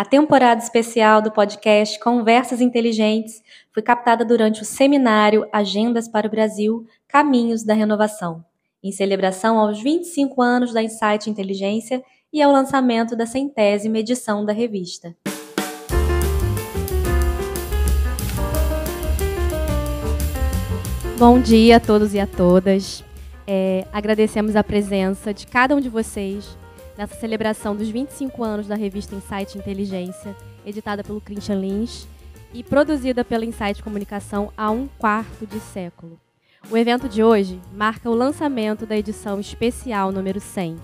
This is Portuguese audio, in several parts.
A temporada especial do podcast Conversas Inteligentes foi captada durante o seminário Agendas para o Brasil Caminhos da Renovação, em celebração aos 25 anos da Insight Inteligência e ao lançamento da centésima edição da revista. Bom dia a todos e a todas. É, agradecemos a presença de cada um de vocês nessa celebração dos 25 anos da revista Insight Inteligência, editada pelo Christian Lins e produzida pela Insight Comunicação há um quarto de século. O evento de hoje marca o lançamento da edição especial número 100.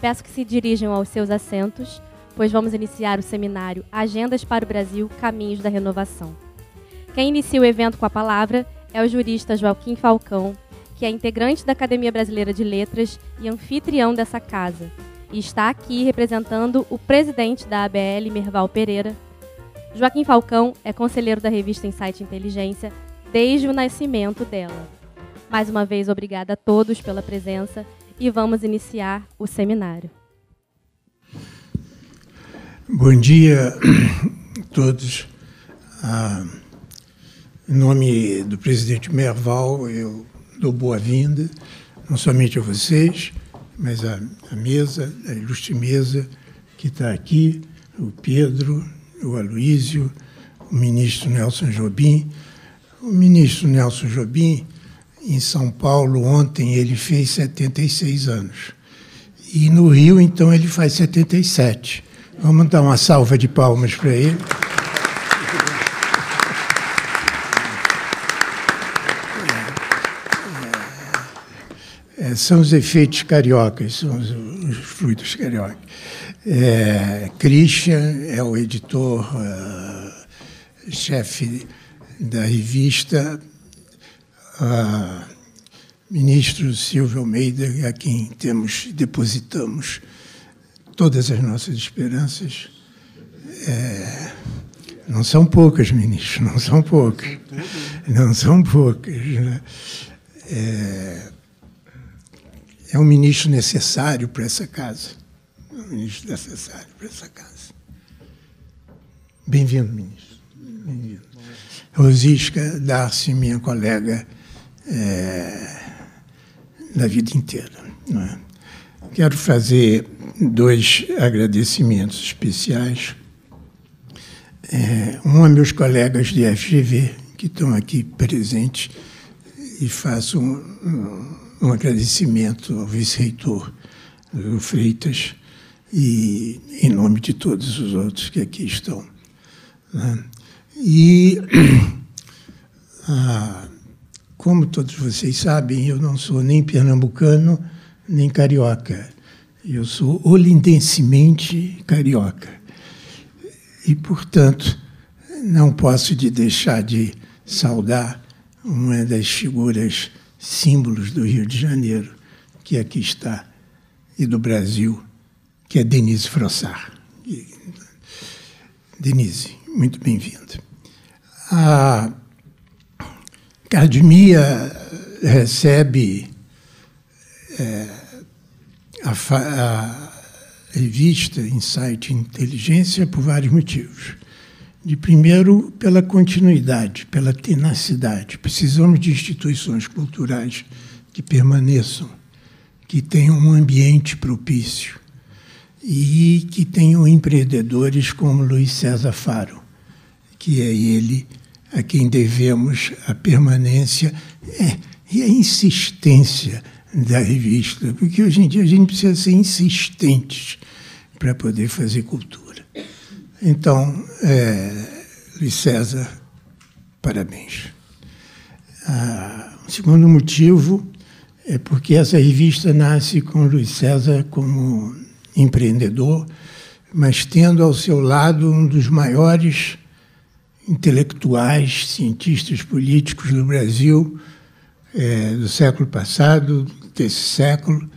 Peço que se dirijam aos seus assentos, pois vamos iniciar o seminário Agendas para o Brasil Caminhos da Renovação. Quem inicia o evento com a palavra é o jurista Joaquim Falcão, que é integrante da Academia Brasileira de Letras e anfitrião dessa casa, e está aqui representando o presidente da ABL, Merval Pereira. Joaquim Falcão é conselheiro da revista Insight Inteligência desde o nascimento dela. Mais uma vez, obrigada a todos pela presença e vamos iniciar o seminário. Bom dia a todos. Ah, em nome do presidente Merval, eu dou boa-vinda, não somente a vocês, mas a, a mesa, a ilustre mesa que está aqui, o Pedro, o Aloísio, o ministro Nelson Jobim. O ministro Nelson Jobim, em São Paulo, ontem, ele fez 76 anos. E no Rio, então, ele faz 77. Vamos dar uma salva de palmas para ele. É, são os efeitos cariocas, são os, os fluidos cariocas. É, Christian é o editor, uh, chefe da revista, uh, ministro Silvio Almeida, a quem temos, depositamos todas as nossas esperanças. É, não são poucas, ministro, não são poucas. Não são poucas. Né? É, é um ministro necessário para essa casa. É um ministro necessário para essa casa. Bem-vindo, ministro. Bem-vindo. Rosisca Darcy, minha colega é, da vida inteira. É? Quero fazer dois agradecimentos especiais. É, um a meus colegas de FGV, que estão aqui presentes, e faço um, um agradecimento ao vice-reitor Freitas e em nome de todos os outros que aqui estão. Né? E, ah, como todos vocês sabem, eu não sou nem pernambucano nem carioca. Eu sou olindensemente carioca. E, portanto, não posso de deixar de saudar uma das figuras símbolos do Rio de Janeiro, que aqui está, e do Brasil, que é Denise Frossard. Denise, muito bem-vinda. A Academia recebe é, a, a revista Insight Inteligência por vários motivos. De primeiro, pela continuidade, pela tenacidade. Precisamos de instituições culturais que permaneçam, que tenham um ambiente propício e que tenham empreendedores como Luiz César Faro, que é ele a quem devemos a permanência é, e a insistência da revista, porque hoje em dia a gente precisa ser insistentes para poder fazer cultura. Então, é, Luiz César, parabéns. Ah, o segundo motivo é porque essa revista nasce com Luiz César como empreendedor, mas tendo ao seu lado um dos maiores intelectuais, cientistas políticos do Brasil é, do século passado, desse século,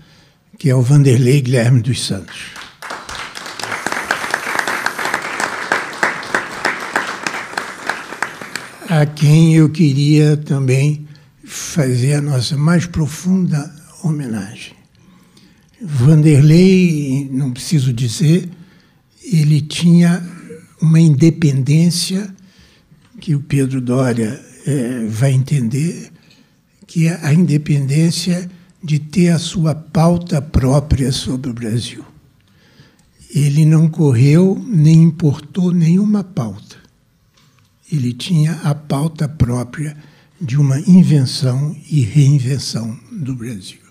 que é o Vanderlei Guilherme dos Santos. A quem eu queria também fazer a nossa mais profunda homenagem. Vanderlei, não preciso dizer, ele tinha uma independência que o Pedro Doria é, vai entender, que é a independência de ter a sua pauta própria sobre o Brasil. Ele não correu nem importou nenhuma pauta. Ele tinha a pauta própria de uma invenção e reinvenção do Brasil.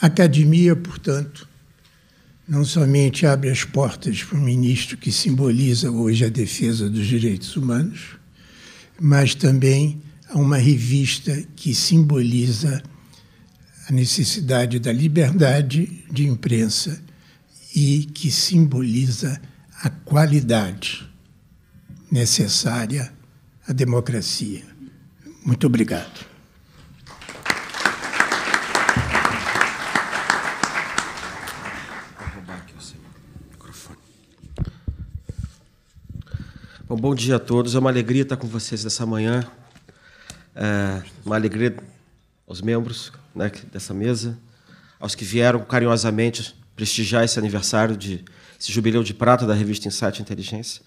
A academia, portanto, não somente abre as portas para o ministro que simboliza hoje a defesa dos direitos humanos, mas também a uma revista que simboliza a necessidade da liberdade de imprensa e que simboliza a qualidade necessária à democracia. Muito obrigado. Bom, bom dia a todos. É uma alegria estar com vocês nessa manhã. É uma alegria aos membros né, dessa mesa, aos que vieram carinhosamente prestigiar esse aniversário de esse jubileu de prata da revista Insight Inteligência.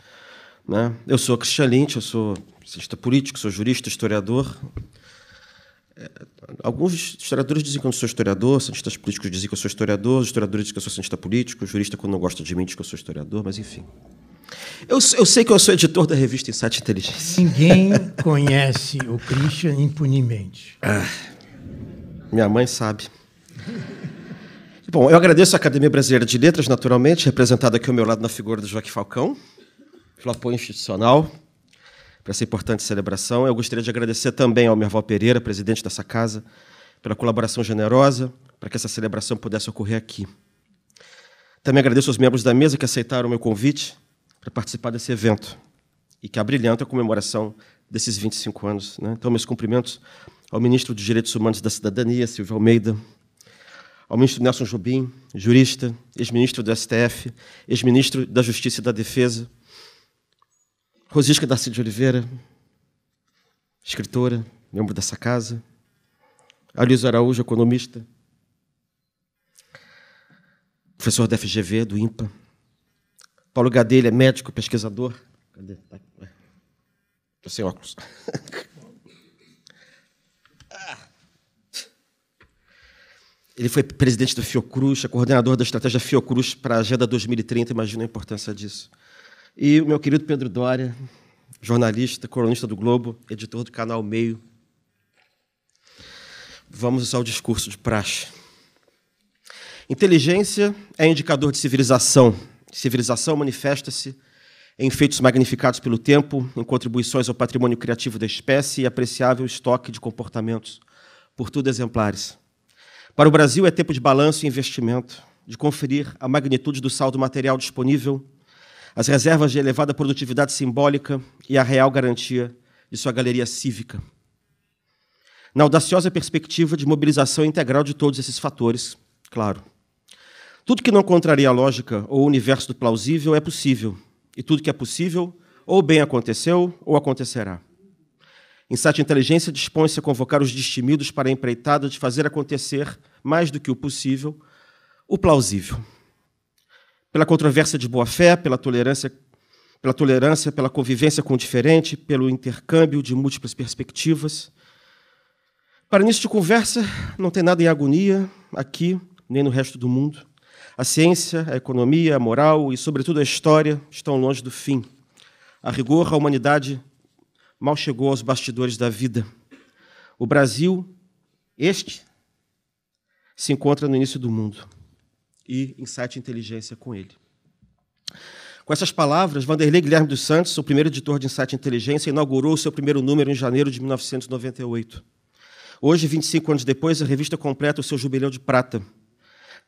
Né? Eu sou Cristian Lynch, eu sou cientista político, sou jurista, historiador. É, alguns historiadores dizem que eu não sou historiador, cientistas políticos dizem que eu sou historiador, os historiadores dizem que eu sou cientista político, jurista, quando não gosta de mim, diz que eu sou historiador, mas enfim. Eu, eu sei que eu sou editor da revista Insight Inteligência. Ninguém conhece o Christian impunemente. Ah, minha mãe sabe. Bom, eu agradeço a Academia Brasileira de Letras, naturalmente, representada aqui ao meu lado na figura do Joaquim Falcão, apoio institucional para essa importante celebração. Eu gostaria de agradecer também ao Merval Pereira, presidente dessa casa, pela colaboração generosa para que essa celebração pudesse ocorrer aqui. Também agradeço aos membros da mesa que aceitaram o meu convite para participar desse evento e que abrilhanta a comemoração desses 25 anos. Né? Então, meus cumprimentos ao ministro dos Direitos Humanos e da Cidadania, Silvio Almeida, ao ministro Nelson Jobim, jurista, ex-ministro do STF, ex-ministro da Justiça e da Defesa, Rosisca Darcy de Oliveira, escritora, membro dessa casa, Aliso Araújo, economista, professor da FGV, do IMPA, Paulo Gadelha, médico, pesquisador. Cadê? Estou tá sem óculos. Ele foi presidente do Fiocruz, é coordenador da estratégia Fiocruz para a Agenda 2030, imagina a importância disso. E o meu querido Pedro Dória, jornalista, colunista do Globo, editor do canal Meio. Vamos ao discurso de praxe. Inteligência é indicador de civilização, Civilização manifesta-se em feitos magnificados pelo tempo, em contribuições ao patrimônio criativo da espécie e apreciável estoque de comportamentos, por tudo exemplares. Para o Brasil é tempo de balanço e investimento, de conferir a magnitude do saldo material disponível, as reservas de elevada produtividade simbólica e a real garantia de sua galeria cívica. Na audaciosa perspectiva de mobilização integral de todos esses fatores, claro. Tudo que não contraria a lógica ou o universo do plausível é possível, e tudo que é possível ou bem aconteceu ou acontecerá. Insight Inteligência dispõe-se a convocar os destemidos para a empreitada de fazer acontecer, mais do que o possível, o plausível. Pela controvérsia de boa-fé, pela tolerância, pela tolerância, pela convivência com o diferente, pelo intercâmbio de múltiplas perspectivas. Para início de conversa, não tem nada em agonia aqui, nem no resto do mundo. A ciência, a economia, a moral e, sobretudo, a história estão longe do fim. A rigor, a humanidade mal chegou aos bastidores da vida. O Brasil, este, se encontra no início do mundo e Insight Inteligência com ele. Com essas palavras, Vanderlei Guilherme dos Santos, o primeiro editor de Insight Inteligência, inaugurou o seu primeiro número em janeiro de 1998. Hoje, 25 anos depois, a revista completa o seu jubileu de prata.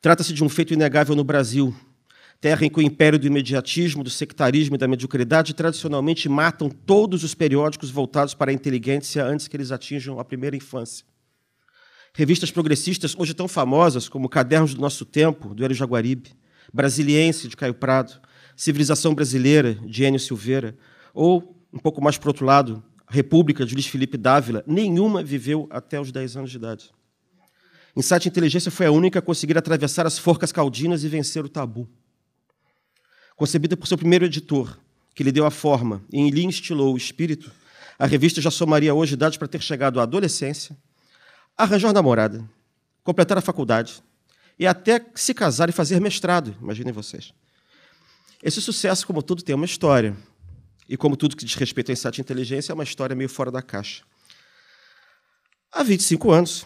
Trata-se de um feito inegável no Brasil, terra em que o império do imediatismo, do sectarismo e da mediocridade tradicionalmente matam todos os periódicos voltados para a inteligência antes que eles atinjam a primeira infância. Revistas progressistas, hoje tão famosas como Cadernos do Nosso Tempo, do Hélio Jaguaribe, Brasiliense, de Caio Prado, Civilização Brasileira, de Enio Silveira, ou, um pouco mais para o outro lado, República, de Luiz Felipe Dávila, nenhuma viveu até os 10 anos de idade. Insight Inteligência foi a única a conseguir atravessar as forcas caldinas e vencer o tabu. Concebida por seu primeiro editor, que lhe deu a forma e lhe instilou o espírito, a revista já somaria hoje idade para ter chegado à adolescência, arranjar namorada, completar a faculdade e até se casar e fazer mestrado, imaginem vocês. Esse sucesso, como tudo, tem uma história. E como tudo que diz respeito a insight inteligência, é uma história meio fora da caixa. Há 25 anos,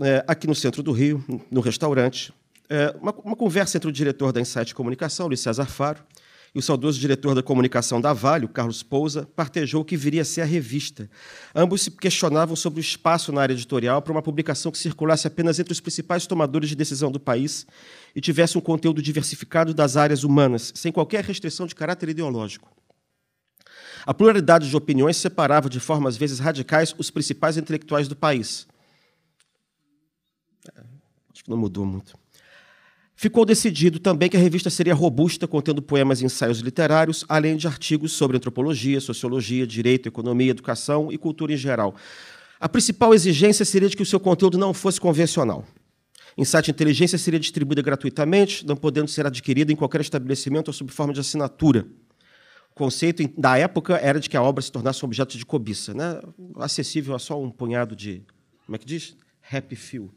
é, aqui no centro do Rio, no restaurante, é, uma, uma, conversa entre o diretor da Insight Comunicação, Luiz César Faro, e o saudoso diretor da comunicação da Vale, Carlos Pousa, partejou o que viria a ser a revista. Ambos se questionavam sobre o espaço na área editorial para uma publicação que circulasse apenas entre os principais tomadores de decisão do país e tivesse um conteúdo diversificado das áreas humanas, sem qualquer restrição de caráter ideológico. A pluralidade de opiniões separava de forma às vezes radicais os principais intelectuais do país. É, acho que não mudou muito. Ficou decidido também que a revista seria robusta, contendo poemas e ensaios literários, além de artigos sobre antropologia, sociologia, direito, economia, educação e cultura em geral. A principal exigência seria de que o seu conteúdo não fosse convencional. Insight Inteligência seria distribuída gratuitamente, não podendo ser adquirida em qualquer estabelecimento ou sob forma de assinatura. O conceito da época era de que a obra se tornasse um objeto de cobiça, né? acessível a só um punhado de, como é que diz? Happy few.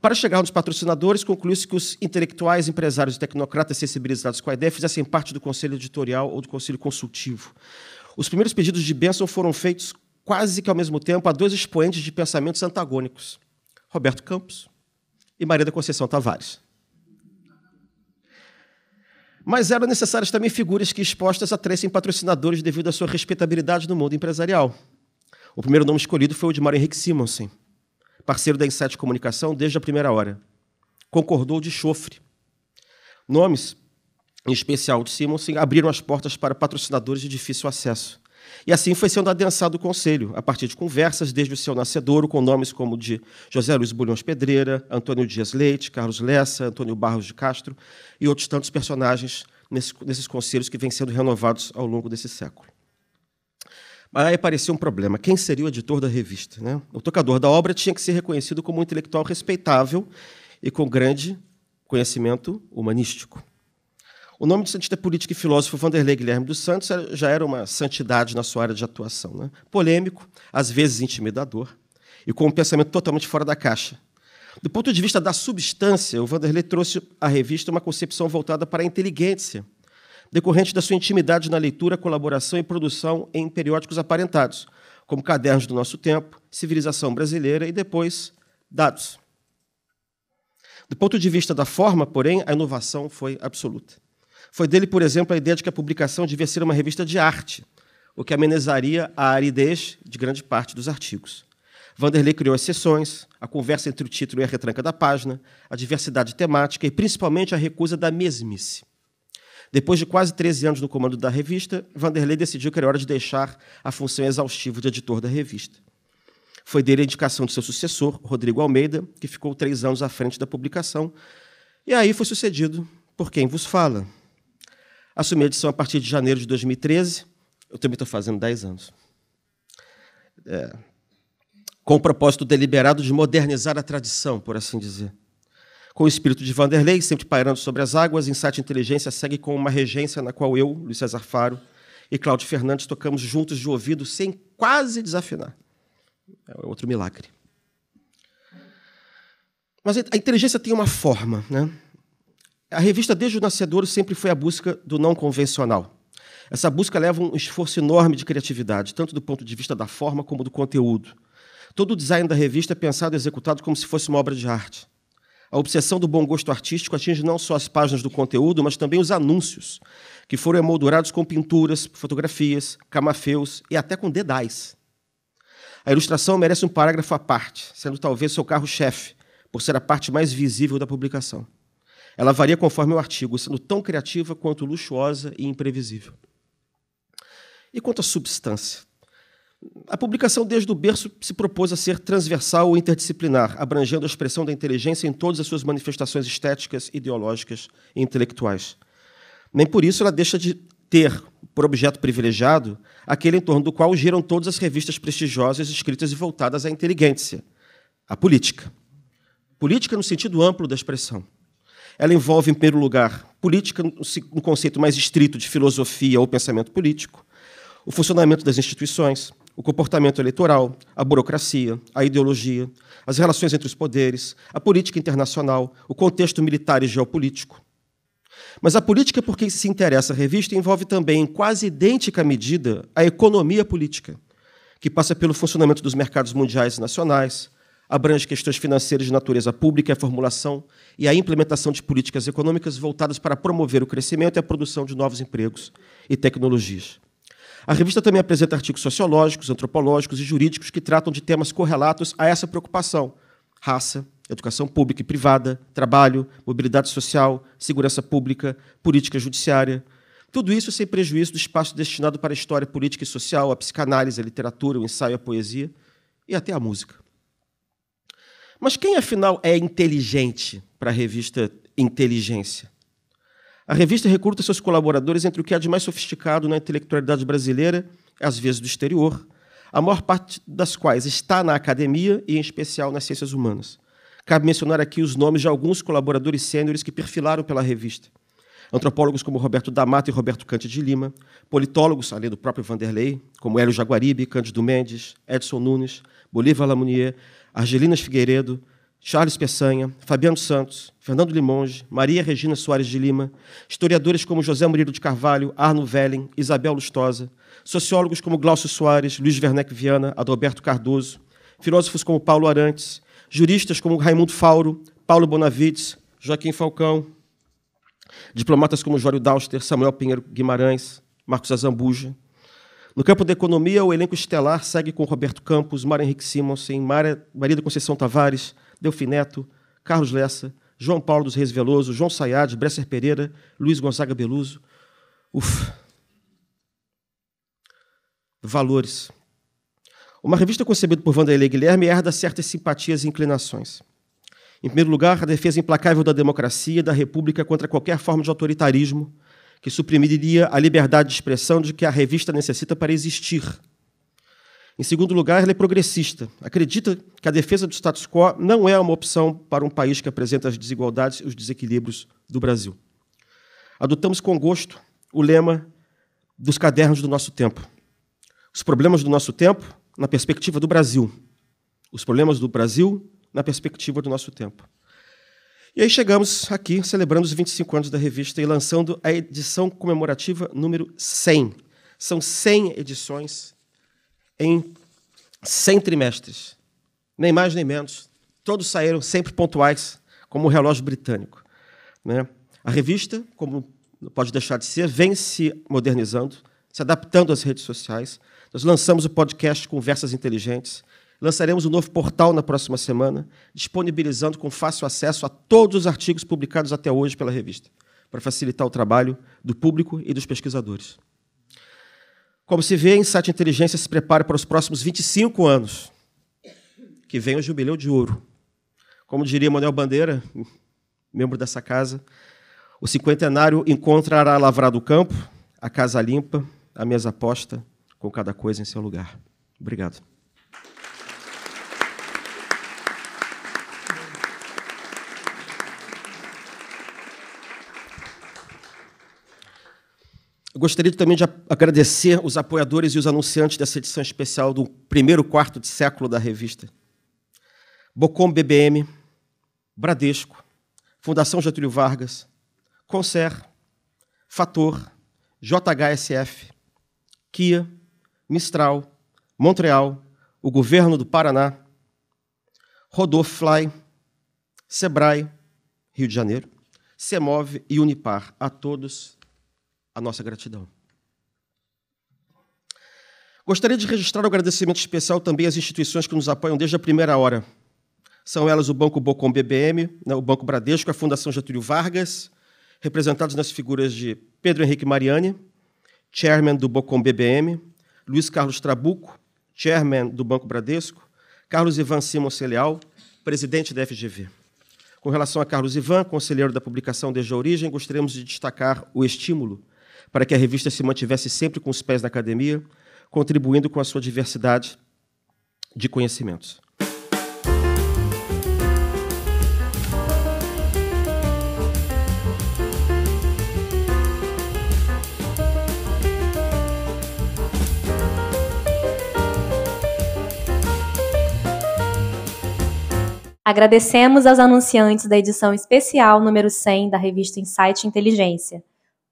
Para chegar nos patrocinadores, concluiu-se que os intelectuais, empresários e tecnocratas sensibilizados com a ideia fizessem parte do conselho editorial ou do conselho consultivo. Os primeiros pedidos de bênção foram feitos quase que ao mesmo tempo a dois expoentes de pensamentos antagônicos, Roberto Campos e Maria da Conceição Tavares. Mas eram necessárias também figuras que expostas atraíssem patrocinadores devido à sua respeitabilidade no mundo empresarial. O primeiro nome escolhido foi o de Mário Henrique Simonsen, parceiro da Insight Comunicação desde a primeira hora. Concordou de chofre. Nomes, em especial de Simonsen, abriram as portas para patrocinadores de difícil acesso. E assim foi sendo adensado o conselho, a partir de conversas desde o seu nascedouro, com nomes como de José Luiz Bulhões Pedreira, Antônio Dias Leite, Carlos Lessa, Antônio Barros de Castro e outros tantos personagens nesses conselhos que vêm sendo renovados ao longo desse século. Aí apareceu um problema. Quem seria o editor da revista? Né? O tocador da obra tinha que ser reconhecido como um intelectual respeitável e com grande conhecimento humanístico. O nome de cientista político e filósofo Vanderlei Guilherme dos Santos já era uma santidade na sua área de atuação. Né? Polêmico, às vezes intimidador, e com um pensamento totalmente fora da caixa. Do ponto de vista da substância, o Vanderlei trouxe à revista uma concepção voltada para a inteligência, decorrente da sua intimidade na leitura, colaboração e produção em periódicos aparentados, como Cadernos do Nosso Tempo, Civilização Brasileira e depois Dados. Do ponto de vista da forma, porém, a inovação foi absoluta. Foi dele, por exemplo, a ideia de que a publicação devia ser uma revista de arte, o que amenizaria a aridez de grande parte dos artigos. Vanderlei criou as sessões, a conversa entre o título e a retranca da página, a diversidade temática e principalmente a recusa da mesmice. Depois de quase 13 anos no comando da revista, Vanderlei decidiu que era hora de deixar a função exaustiva de editor da revista. Foi dele a indicação de seu sucessor, Rodrigo Almeida, que ficou três anos à frente da publicação, e aí foi sucedido por quem vos fala. Assumi a edição a partir de janeiro de 2013, eu também estou fazendo 10 anos. É, com o propósito deliberado de modernizar a tradição, por assim dizer. Com o espírito de Vanderlei, sempre pairando sobre as águas, Insight Inteligência segue com uma regência na qual eu, Luiz César Faro e Cláudio Fernandes tocamos juntos de ouvido sem quase desafinar. É outro milagre. Mas a inteligência tem uma forma. Né? A revista, desde o nascedor, sempre foi a busca do não convencional. Essa busca leva um esforço enorme de criatividade, tanto do ponto de vista da forma como do conteúdo. Todo o design da revista é pensado e executado como se fosse uma obra de arte. A obsessão do bom gosto artístico atinge não só as páginas do conteúdo, mas também os anúncios, que foram emoldurados com pinturas, fotografias, camafeus e até com dedais. A ilustração merece um parágrafo à parte, sendo talvez seu carro-chefe, por ser a parte mais visível da publicação. Ela varia conforme o artigo, sendo tão criativa quanto luxuosa e imprevisível. E quanto à substância? A publicação, desde o berço, se propôs a ser transversal ou interdisciplinar, abrangendo a expressão da inteligência em todas as suas manifestações estéticas, ideológicas e intelectuais. Nem por isso ela deixa de ter, por objeto privilegiado, aquele em torno do qual giram todas as revistas prestigiosas escritas e voltadas à inteligência, a política. Política no sentido amplo da expressão. Ela envolve, em primeiro lugar, política no conceito mais estrito de filosofia ou pensamento político, o funcionamento das instituições, o comportamento eleitoral, a burocracia, a ideologia, as relações entre os poderes, a política internacional, o contexto militar e geopolítico. Mas a política por quem se interessa a revista envolve também, em quase idêntica medida, a economia política, que passa pelo funcionamento dos mercados mundiais e nacionais, abrange questões financeiras de natureza pública a formulação e a implementação de políticas econômicas voltadas para promover o crescimento e a produção de novos empregos e tecnologias. A revista também apresenta artigos sociológicos, antropológicos e jurídicos que tratam de temas correlatos a essa preocupação: raça, educação pública e privada, trabalho, mobilidade social, segurança pública, política judiciária. Tudo isso sem prejuízo do espaço destinado para a história política e social, a psicanálise, a literatura, o ensaio, a poesia e até a música. Mas quem, afinal, é inteligente para a revista Inteligência? A revista recruta seus colaboradores entre o que há de mais sofisticado na intelectualidade brasileira, às vezes do exterior, a maior parte das quais está na academia e, em especial, nas ciências humanas. Cabe mencionar aqui os nomes de alguns colaboradores sêniores que perfilaram pela revista. Antropólogos como Roberto D'Amato e Roberto Cante de Lima, politólogos, além do próprio Vanderlei, como Hélio Jaguaribe, Cândido Mendes, Edson Nunes, Bolívar Lamounier, Argelinas Figueiredo, Charles Peçanha, Fabiano Santos, Fernando Limonge, Maria Regina Soares de Lima, historiadores como José Murilo de Carvalho, Arno Velling, Isabel Lustosa, sociólogos como Glaucio Soares, Luiz Werneck Viana, Adalberto Cardoso, filósofos como Paulo Arantes, juristas como Raimundo Fauro, Paulo Bonavides, Joaquim Falcão, diplomatas como Jório Dauster, Samuel Pinheiro Guimarães, Marcos Azambuja. No campo da economia, o elenco estelar segue com Roberto Campos, Mário Henrique Simonsen, Maria da Conceição Tavares, Delfim Neto, Carlos Lessa, João Paulo dos Reis Veloso, João Sayad, Bresser Pereira, Luiz Gonzaga Beluso. Uf. Valores. Uma revista concebida por Vanderlei Guilherme herda certas simpatias e inclinações. Em primeiro lugar, a defesa implacável da democracia e da república contra qualquer forma de autoritarismo que suprimiria a liberdade de expressão de que a revista necessita para existir em segundo lugar, ela é progressista. Acredita que a defesa do status quo não é uma opção para um país que apresenta as desigualdades e os desequilíbrios do Brasil. Adotamos com gosto o lema dos cadernos do nosso tempo. Os problemas do nosso tempo na perspectiva do Brasil. Os problemas do Brasil na perspectiva do nosso tempo. E aí chegamos aqui, celebrando os 25 anos da revista e lançando a edição comemorativa número 100. São 100 edições em 100 trimestres, nem mais nem menos. Todos saíram sempre pontuais, como o relógio britânico. Né? A revista, como não pode deixar de ser, vem se modernizando, se adaptando às redes sociais. Nós lançamos o podcast Conversas Inteligentes. Lançaremos um novo portal na próxima semana, disponibilizando com fácil acesso a todos os artigos publicados até hoje pela revista, para facilitar o trabalho do público e dos pesquisadores. Como se vê, Insight Inteligência se prepara para os próximos 25 anos, que vem o Jubileu de Ouro. Como diria Manuel Bandeira, membro dessa casa, o cinquentenário encontrará lavrado o campo, a casa limpa, a mesa posta, com cada coisa em seu lugar. Obrigado. Gostaria também de agradecer os apoiadores e os anunciantes dessa edição especial do primeiro quarto de século da revista. Bocom BBM, Bradesco, Fundação Getúlio Vargas, Concer, Fator, JHSF, Kia, Mistral, Montreal, o Governo do Paraná, Rodolfly, Sebrae, Rio de Janeiro, Semove e Unipar. A todos, a nossa gratidão. Gostaria de registrar um agradecimento especial também às instituições que nos apoiam desde a primeira hora. São elas o Banco Bocom BBM, né, o Banco Bradesco, a Fundação Getúlio Vargas, representados nas figuras de Pedro Henrique Mariani, chairman do Bocom BBM, Luiz Carlos Trabuco, chairman do Banco Bradesco, Carlos Ivan Simon Celeal, presidente da FGV. Com relação a Carlos Ivan, conselheiro da publicação desde a origem, gostaríamos de destacar o estímulo para que a revista se mantivesse sempre com os pés na academia, contribuindo com a sua diversidade de conhecimentos. Agradecemos aos anunciantes da edição especial número 100 da revista Insight Inteligência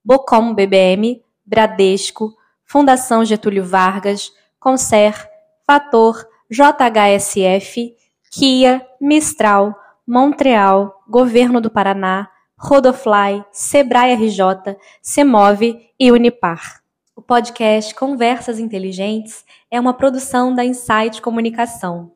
Bocom BBM, Bradesco, Fundação Getúlio Vargas, Concer, Fator, JHSF, Kia, Mistral, Montreal, Governo do Paraná, Rodofly, Sebrae RJ, Semove e Unipar. O podcast Conversas Inteligentes é uma produção da Insight Comunicação